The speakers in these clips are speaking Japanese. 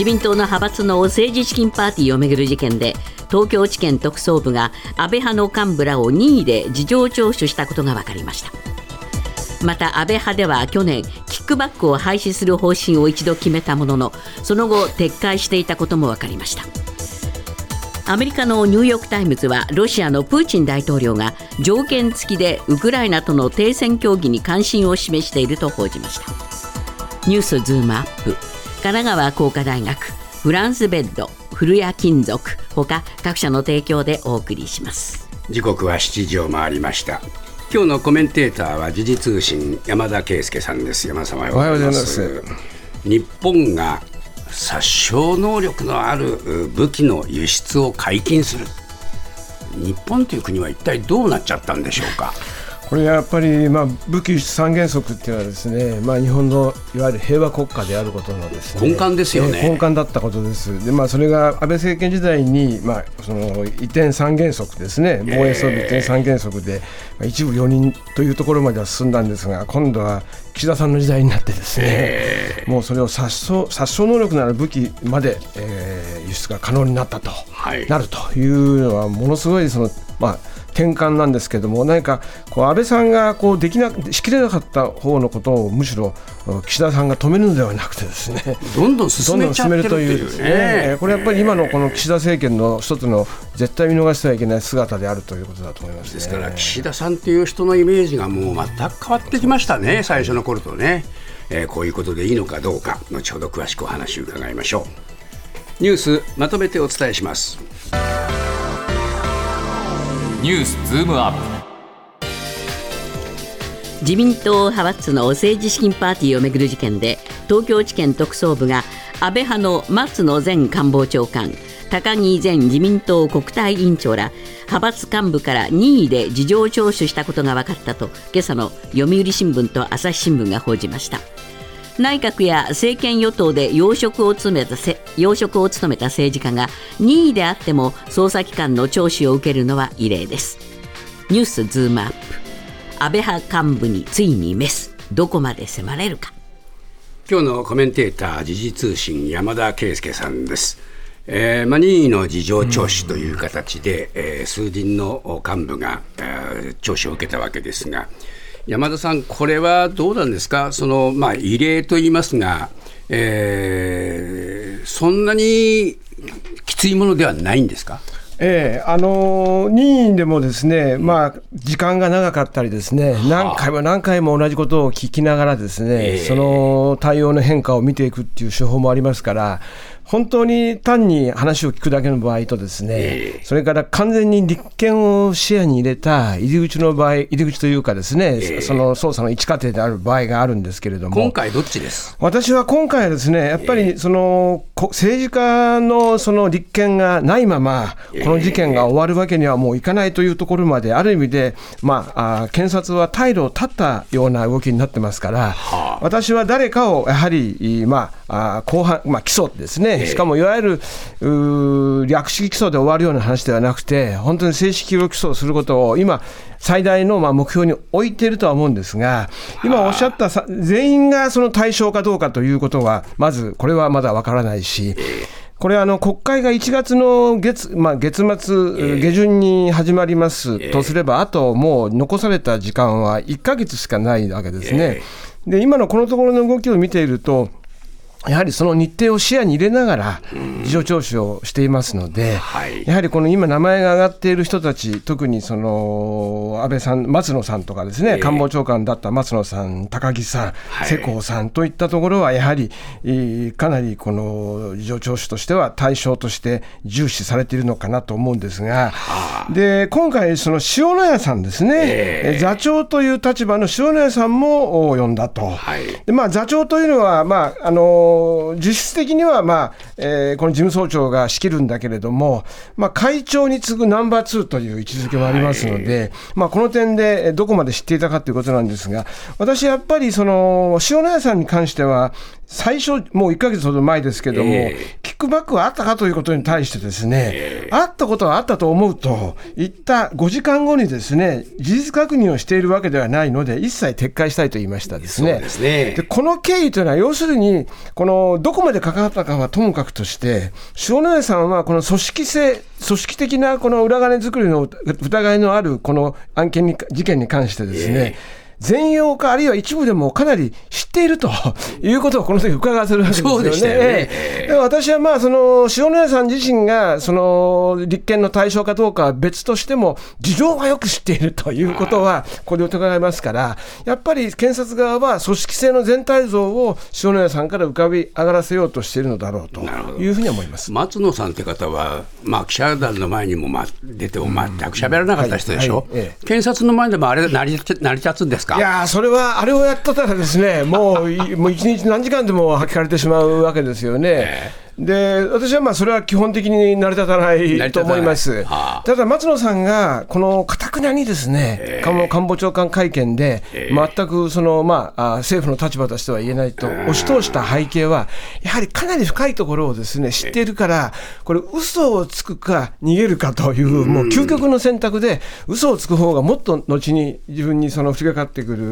自民党の派閥の政治資金パーティーをめぐる事件で東京地検特捜部が安倍派の幹部らを任意で事情聴取したことが分かりました。また安倍派では去年キックバックを廃止する方針を一度決めたもののその後撤回していたことも分かりました。アメリカのニューヨーク・タイムズはロシアのプーチン大統領が条件付きでウクライナとの停戦協議に関心を示していると報じました。ニュースズームアップ。神奈川工科大学フランスベッド古谷金属ほか各社の提供でお送りします。時刻は7時を回りました。今日のコメンテーターは時事通信山田圭介さんです。山田さんおはようございます。日本が殺傷能力のある武器の輸出を解禁する。日本という国は一体どうなっちゃったんでしょうか？これやっぱり、まあ、武器輸出三原則っていうのはですね、まあ、日本のいわゆる平和国家であることのです、ね、根幹ですよね、根幹だったことです。で、まあ、それが安倍政権時代に、まあ、その移転三原則ですね。防衛装備移転三原則で、まあ、一部容認というところまでは進んだんですが今度は岸田さんの時代になってですね、もうそれを殺傷殺傷能力のある武器まで、えー、輸出が可能になったと、はい、なるというのはものすごいその、まあ転換なんですけども何かこう安倍さんがこうできなしきれなかった方のことをむしろ岸田さんが止めるのではなくてですね。どんどん進めるという。ですねこれやっぱり今のこの岸田政権の一つの絶対見逃してはいけない姿であるということだと思います、ね、ですから岸田さんという人のイメージがもう全く変わってきましたね最初の頃とね、えー、こういうことでいいのかどうか後ほど詳しくお話を伺いましょう。ニュースまとめてお伝えしますニュースズームアップ自民党派閥の政治資金パーティーをめぐる事件で東京地検特捜部が安倍派の松野前官房長官高木前自民党国対委員長ら派閥幹部から任意で事情聴取したことが分かったと今朝の読売新聞と朝日新聞が報じました。内閣や政権与党で要職を務めた要職を務めた政治家が任意であっても捜査機関の聴取を受けるのは異例です。ニュースズームアップ。安倍派幹部についにメスどこまで迫れるか。今日のコメンテーター時事通信山田圭介さんです。えーまあ、任意の事情聴取という形で、えー、数人の幹部が、えー、聴取を受けたわけですが、山田さん、これはどうなんですか、そのまあ、異例と言いますが、えー、そんなにきついものではないんですか？ええあの任意でもですね、まあ、時間が長かったりですね、何回も何回も同じことを聞きながらですね、その対応の変化を見ていくっていう手法もありますから、本当に単に話を聞くだけの場合とですね、えー、それから完全に立件を視野に入れた入り口の場合、入り口というかですね、えー、その捜査の一過程である場合があるんですけれども、今回どっちです？私は今回はですね、やっぱりその、政治家のその立件がないまま、この事件が終わるわけにはもういかないというところまで、ある意味で、まあ、あ検察は退路を断ったような動きになってますから、はあ、私は誰かをやはり、まあ、あ後半、まあ、起訴ですね、しかもいわゆる略式起訴で終わるような話ではなくて、本当に正式起訴することを今、最大のまあ目標に置いているとは思うんですが、今おっしゃった全員がその対象かどうかということは、まずこれはまだわからないし、これあの、国会が1月の月,、まあ、月末、下旬に始まりますとすれば、あともう残された時間は1か月しかないわけですね。で今のこのところの動きを見ていると、やはりその日程を視野に入れながら、事情聴取をしていますので、やはりこの今、名前が挙がっている人たち、特にその安倍さん、松野さんとかですね、官房長官だった松野さん、高木さん、世耕さんといったところは、やはりかなりこの事情聴取としては対象として重視されているのかなと思うんですが、で今回、その塩谷さんですね、座長という立場の塩谷さんも呼んだと。でまあ、座長というのは、まああの実質的には、まあえー、この事務総長が仕切るんだけれども、まあ、会長に次ぐナンバー2という位置づけもありますので、はい、まあ、この点でどこまで知っていたかということなんですが、私、やっぱりその塩谷さんに関しては、最初、もう1か月ほど前ですけども、えキックバックはあったかということに対してですね、あったことはあったと思うと、言った5時間後にですね、事実確認をしているわけではないので、一切撤回したいと言いましたですね。ですね。でこの経緯というのは、要するに、このどこまで関わったかはともかくとして、塩谷さんはこの組織性、組織的なこの裏金作りの疑いのあるこの案件に、事件に関してですね、全容か、あるいは一部でもかなり知っているということをこの時伺わせるわけですよね。そうでしたよね。私はまあその塩谷さん自身がその立憲の対象かどうかは別としても、事情がよく知っているということは、これで伺いますから、やっぱり検察側は組織性の全体像を塩谷さんから浮かび上がらせようとしているのだろうというふうに思います。松野さんって方は、まあ、記者団の前にもまあ出ても全く喋らなかった人でしょ、はいはいえ検察の前でもあれ成り立つんですか？いやーそれは、あれをやってたらですね、もういもう一日何時間でも聞かれてしまうわけですよね。で私はまあそれは基本的に成り立たないと思います。はあ。ただ、松野さんが、このかたくなにですね、官官房長官会見で、全くその、まあ、あ政府の立場としては言えないと押し通した背景は、やはりかなり深いところをですね知っているから、これ、嘘をつくか逃げるかという、もう究極の選択で、嘘をつく方がもっと後に自分にその降りかかってくる、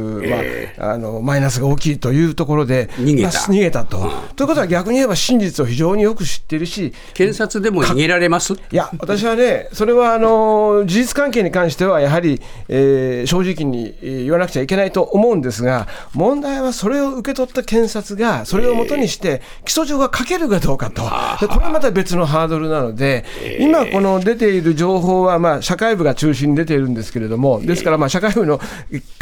まあ、あのマイナスが大きいというところで、逃げた。まあ逃げたと。ということは逆に言えば真実を非常によく知っているし、検察でも逃げられます？いや、私はね、それはあの事実関係に関しては、やはり、えー正直にえー言わなくちゃいけないと思うんですが、問題はそれを受け取った検察が、それをもとにして、起訴状が書けるかどうかと、でこれはまた別のハードルなので、今、この出ている情報は、まあ、社会部が中心に出ているんですけれども、ですから、まあ、社会部の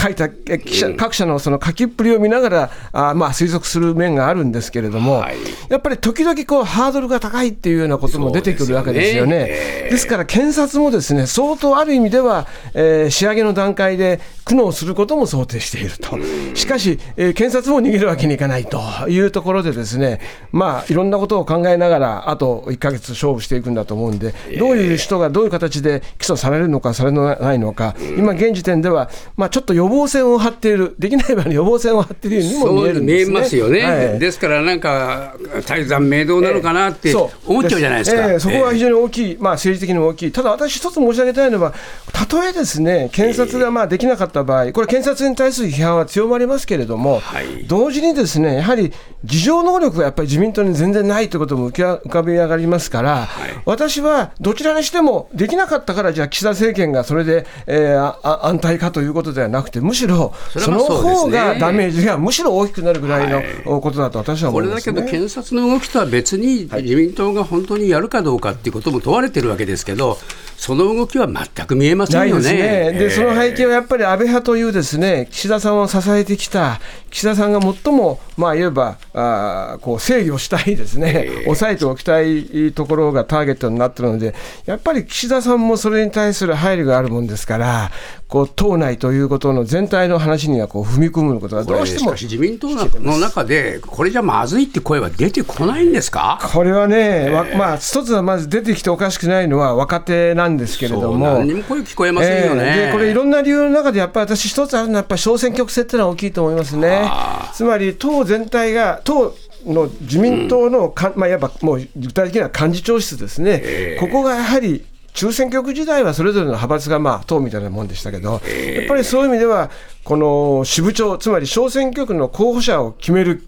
書いたえ記者各社のその書きっぷりを見ながら、あまあ、推測する面があるんですけれども、はい。やっぱり時々こうハードルが高いっていうようなことも出てくるわけですよね。ですよねええ。ですから検察もですね相当ある意味では、えー仕上げの段階で苦悩することも想定していると、しかし、えー検察も逃げるわけにいかないというところで、ですねまあいろんなことを考えながら、あと1ヶ月勝負していくんだと思うんで、どういう人がどういう形で起訴されるのか、されないのか、今、現時点では、まあ、ちょっと予防線を張っている、できない場合に予防線を張っているようにも見えるんですね。見えますよね、はい。ですからなんか、大山明堂なのかなって思っちゃうじゃないですか。ええそこは非え。常に大きい、まあ、政治的にも大きい、ただ私、一つ申し上げたいのは、たとえですね検察がまあできなかった場合、これ、検察に対する批判は強まりますけれども、はい。同時にですねやはり事情能力がやっぱり自民党に全然ないということも浮き浮かび上がりますから、私はどちらにしてもできなかったから、じゃあ、岸田政権がそれで、えーああ安泰かということではなくて、むしろその方がダメージがむしろ大きくなるぐらいのことだと私はこれだけ思いますね。ど検察の動きとは別に自民党が本当にやるかどうかっていうことも問われてるわけですけど、その動きは全く見えませなんいよね。ですね、でええ。その背景はやっぱり安倍派というですね岸田さんを支えてきた、岸田さんが最も、まあ、いわばあーこう制御したいですね、抑えておきたいところがターゲットになっているので、やっぱり岸田さんもそれに対する配慮があるもんですから、こう党内ということの全体の話にはこう踏み込むことがこれどうしても自民党の中で、これじゃまずいって声は出てこないんですか？これはね、わまあ、一つはまず出てきておかしくないのは若手なんですけれども。何にも声聞こえませんよね。ええでこれ、いろんな理由の中で、やっぱり私、一つあるのは、やっぱり小選挙区制っていうのは大きいと思いますね。つまり、党全体が、党の自民党のか、まあ、やっぱもう具体的には幹事長室ですね、ここがやはり、中選挙区時代はそれぞれの派閥がまあ党みたいなもんでしたけど、やっぱりそういう意味では、この支部長、つまり小選挙区の候補者を決める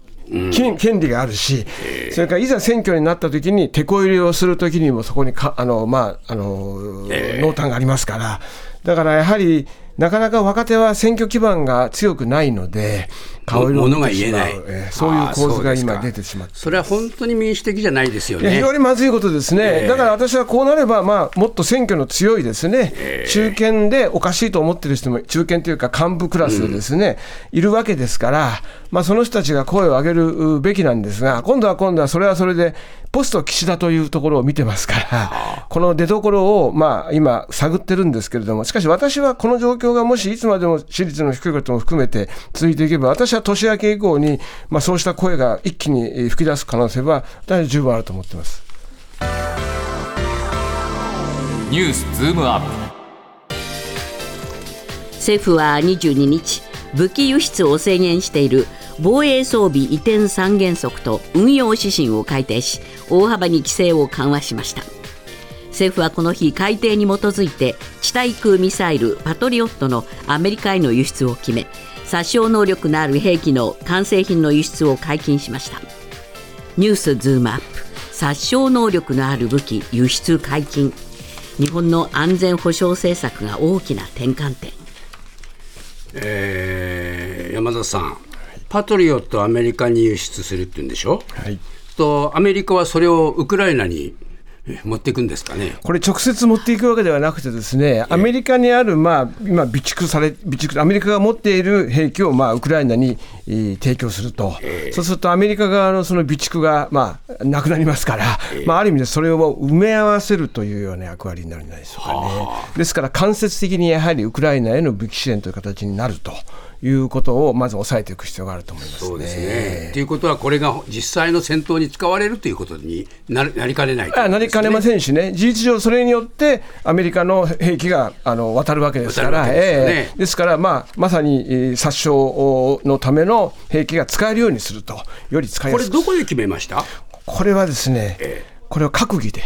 権権利があるし、それからいざ選挙になったときに、てこ入れをするときにも、そこにかあの、まああの濃淡がありますから、だからやはり、なかなか若手は選挙基盤が強くないので、顔色をものが言えない。えーそういう構図が今、出てしまって。それは本当に民主的じゃないですよいや非ね。常にまずいことですね、だから私はこうなれば、まあ、もっと選挙の強いですね、中堅でおかしいと思ってる人も、中堅というか幹部クラスでですね、いるわけですから、まあ、その人たちが声を上げるべきなんですが、今度は今度はそれはそれで、ポスト岸田というところを見てますから、この出どころを、まあ、今、探ってるんですけれども、しかし私はこの状況がもしいつまでも私立の低いことも含めて続いていけば、私は年明け以降に、まあ、そうした声が一気にえー吹き出す可能性は、大十分あると思ってます。ニュースズームアップ政府は22日武器輸出を制限している防衛装備移転三原則と運用指針を改定し大幅に規制を緩和しました。政府はこの日改定に基づいて地対空ミサイルパトリオットのアメリカへの輸出を決め殺傷能力のある兵器の完成品の輸出を解禁しました。ニュースズームアップ。殺傷能力のある武器輸出解禁。日本の安全保障政策が大きな転換点。えー、山田さん、パトリオットをアメリカに輸出するって言うんでしょ、はい、とアメリカはそれをウクライナに持っていくんですかね？これ、直接持っていくわけではなくて、ですねアメリカにある、まあ、今、備蓄され備蓄、アメリカが持っている兵器を、まあ、ウクライナに、えー、提供すると、そうするとアメリカ側のその備蓄が、まあ、なくなりますから、まあ、ある意味でそれを埋め合わせるというような役割になるんじゃないでしょうかね。ですから、間接的にやはりウクライナへの武器支援という形になると。いうことをまず抑えていく必要があると思います、ね、そうですね。ということは、これが実際の戦闘に使われるということにななりかねない、ね、あなりかねませんしね、事実上、それによってアメリカの兵器があの渡るわけですから、です、ね。えー、ですから、まあ、まさに、えー、殺傷のための兵器が使えるようにすると、より使いやすくこれ、どこで決めました？これはですね、えー、これは閣議で。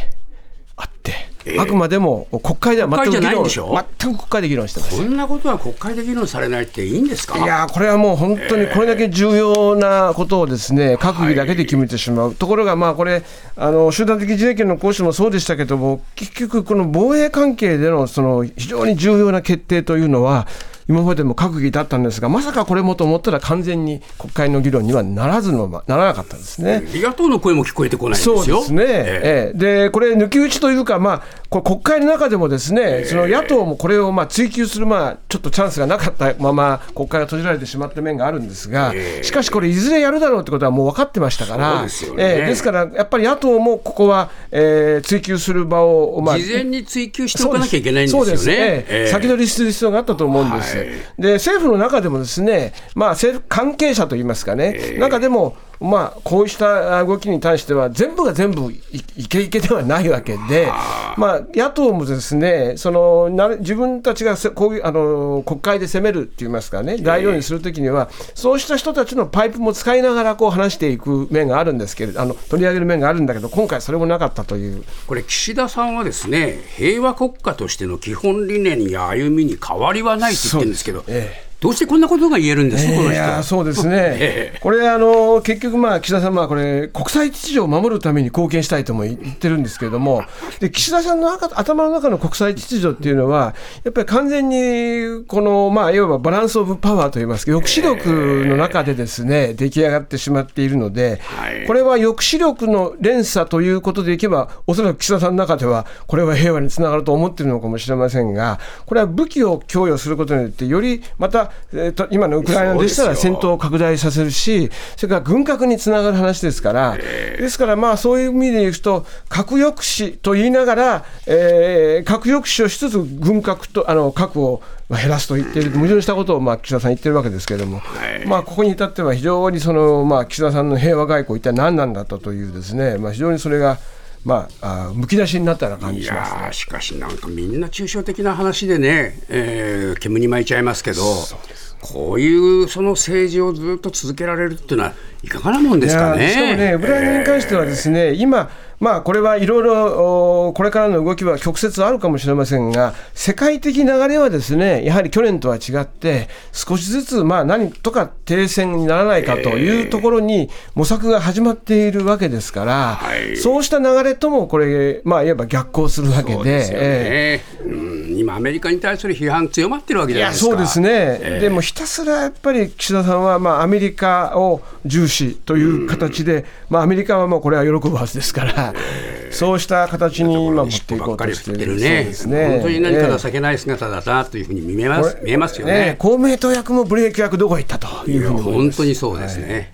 えー、あくまでも国会では全く議論全く国会で議論してますこんなことは国会で議論されないっていいんですか？いやこれはもう本当にこれだけ重要なことをですね、閣議だけで決めてしまう、はい、ところが、まあこれあの、集団的自衛権の行使もそうでしたけども、結局、この防衛関係でのその非常に重要な決定というのは、今までも閣議だったんですが、まさかこれもと思ったら、完全に国会の議論にはならずのならなかったですね。野党の声も聞こえてこないんですよ。そうですね、ええ。でこれ、抜き打ちというか、まあ、これ国会の中でもですね、その野党もこれをまあ追及する、まあ、ちょっとチャンスがなかったまま、国会が閉じられてしまった面があるんですが、しかしこれ、いずれやるだろうってことはもう分かってましたから、ですえですから、やっぱり野党もここは、えー、追及する場を、まあ、事前に追及しておかなきゃいけないんですよね。そうですね、えー、先取りする必要があったと思うんです。はい、で政府の中でもですね、まあ、政府関係者といいますかね、えー、中でも、まあ、こうした動きに対しては、全部が全部いけいけではないわけで、まあ、野党もですねそのな自分たちがこういうあの国会で攻めるって言いますかね、概要にするときには、そうした人たちのパイプも使いながらこう話していく面があるんですけれどあの、取り上げる面があるんだけど、今回、それもなかったという。これ、岸田さんはですね平和国家としての基本理念や歩みに変わりはないと言ってるんですけど。ええどうしてこんなことが言えるんですか、えー、この人そうですね、えー、これあの、結局、まあ、岸田さんはこれ、国際秩序を守るために貢献したいとも言ってるんですけれども、で岸田さんの頭の中の国際秩序っていうのは、やっぱり完全にこの、まあ、いわばバランス・オブ・パワーといいますか、抑止力の中でですね、出来上がってしまっているので、これは抑止力の連鎖ということでいけば、おそらく岸田さんの中では、これは平和につながると思っているのかもしれませんが、これは武器を供与することによって、よりまた今のウクライナでしたら戦闘を拡大させるし、それから軍拡につながる話ですから、ですから、まあそういう意味で言うと、核抑止と言いながら、えー、核抑止をしつつ、軍拡とあの核を減らすと言っている、矛盾したことをまあ岸田さん言ってるわけですけれども、まあここに至っては非常にその、まあ、岸田さんの平和外交、一体何なんだったという、ですね、まあ、非常にそれが。まあ、あむき出しになったような感じします、ね、しかし、なんかみんな抽象的な話でね、えー、煙に巻いちゃいますけど、こういうその政治をずっと続けられるっていうのは、いかがなもんですかね。しかもね、ウクライナに関してはですね、えー、今、まあ、これはいろいろこれからの動きは曲折あるかもしれませんが、世界的流れはですねやはり去年とは違って、少しずつまあ何とか停戦にならないかというところに模索が始まっているわけですから、そうした流れともこれ、まあ、いわば逆行するわけで。でね。うん、今、アメリカに対する批判強まってるわけじゃないですか。そうですね、えー、でもひたすらやっぱり岸田さんは、まあ、アメリカを重視という形で、まあ、アメリカはもうこれは喜ぶはずですから、そうした形に今持っていこうとしている。ね。ね。本当に何か情けない姿だなというふうに見えます,、見えますよね。公明党役もブレーキ役どこ行ったというふうに本当にそうですね、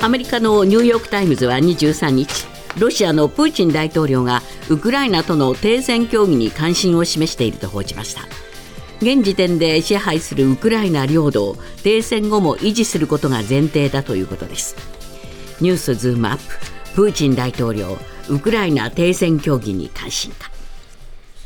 アメリカのニューヨーク・タイムズは23日ロシアのプーチン大統領がウクライナとの停戦協議に関心を示していると報じました。現時点で支配するウクライナ領土を停戦後も維持することが前提だということです。ニュースズームアップ。プーチン大統領ウクライナ停戦協議に関心か。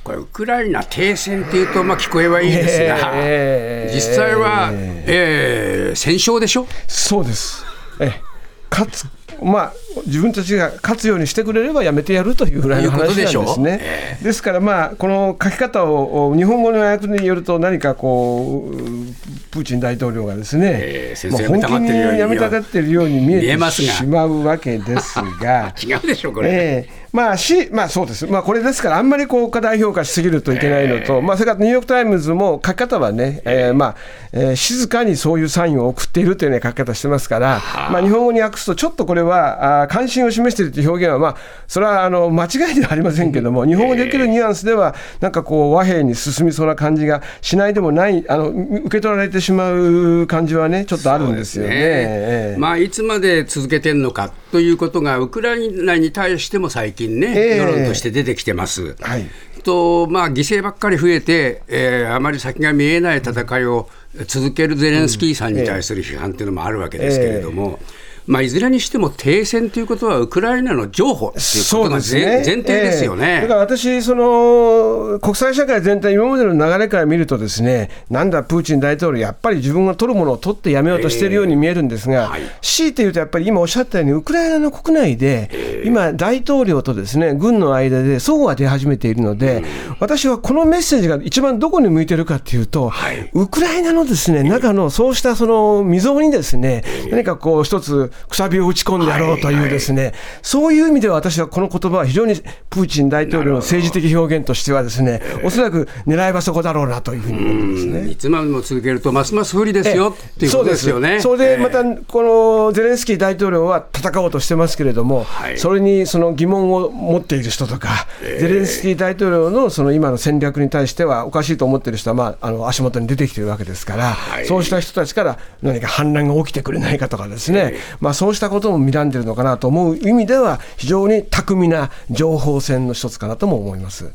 これ、ウクライナ停戦っていうと、まあ、聞こえはいいですが、えー実際は、えー。戦勝でしょ、そうです。ええ。勝つまあ、自分たちが勝つようにしてくれればやめてやるというぐらいの話なんですね。しょですから、まあ、この書き方を日本語の訳によると、何かこう、プーチン大統領がですね、えー本気にやめたがっているように見えてしまうわけですが。違うでしょ、これ。ええ。まあしまあ、そうです、まあ、これですから、あんまりこう過大評価しすぎるといけないのと、まあ、それからニューヨーク・タイムズも書き方はね、えーまあえー静かにそういうサインを送っているという、ね、書き方してますから、まあ、日本語に訳すと、ちょっとこれはあー関心を示しているという表現は、まあ、それはあの間違いではありませんけれども、日本語できるニュアンスでは、なんかこう、和平に進みそうな感じがしないでもない、あの受け取られてしまう感じはね、ちょっとあるんですよね。ええまあ、いつまで続けてるのかということが、ウクライナに対しても最近ね、ええ世論として出てきてます。はいとまあ、犠牲ばっかり増えて、えーあまり先が見えない戦いを続けるゼレンスキーさんに対する批判というのもあるわけですけれども。まあ、いずれにしても停戦ということは、ウクライナの譲歩ということが前,、前提ですよね。ええ。だから私、その国際社会全体、今までの流れから見ると、ですねなんだ、プーチン大統領、やっぱり自分が取るものを取ってやめようとしているように見えるんですが、はい。強いて言うと、やっぱり今おっしゃったように、ウクライナの国内で、今、大統領とですね軍の間で齟齬が出始めているので、私はこのメッセージが一番どこに向いてるかっていうと、はい。ウクライナのですね中のそうしたその溝にですね、何かこう、一つくさびを打ち込んでやろうというですね、そういう意味では私はこの言葉は非常にプーチン大統領の政治的表現としてはですね、おそらく狙いはそこだろうなというふうに思いますね。いつまでも続けると、ますます不利ですよっていうことですよね。それでまたえこのゼレンスキー大統領は戦おうとしてますけれども、はい。それにその疑問を持っている人とか、ゼレンスキー大統領のその今の戦略に対してはおかしいと思っている人は、まあ、あの足元に出てきているわけですから、い。そうした人たちから何か反乱が起きてくれないかとかですね、まあ、そうしたことも睨んでいるのかなと思う意味では、非常に巧みな情報戦の一つかなとも思います。